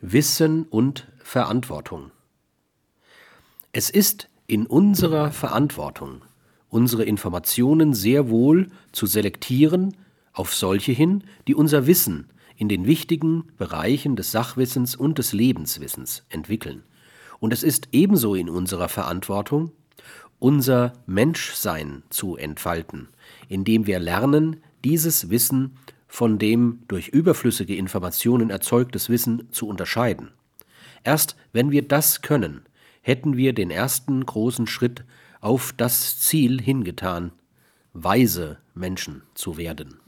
Wissen und Verantwortung. Es ist in unserer Verantwortung, unsere Informationen sehr wohl zu selektieren auf solche hin, die unser Wissen in den wichtigen Bereichen des Sachwissens und des Lebenswissens entwickeln. Und es ist ebenso in unserer Verantwortung, unser Menschsein zu entfalten, indem wir lernen, dieses Wissen von dem durch überflüssige Informationen erzeugtes Wissen zu unterscheiden. Erst wenn wir das können, hätten wir den ersten großen Schritt auf das Ziel hingetan, weise Menschen zu werden.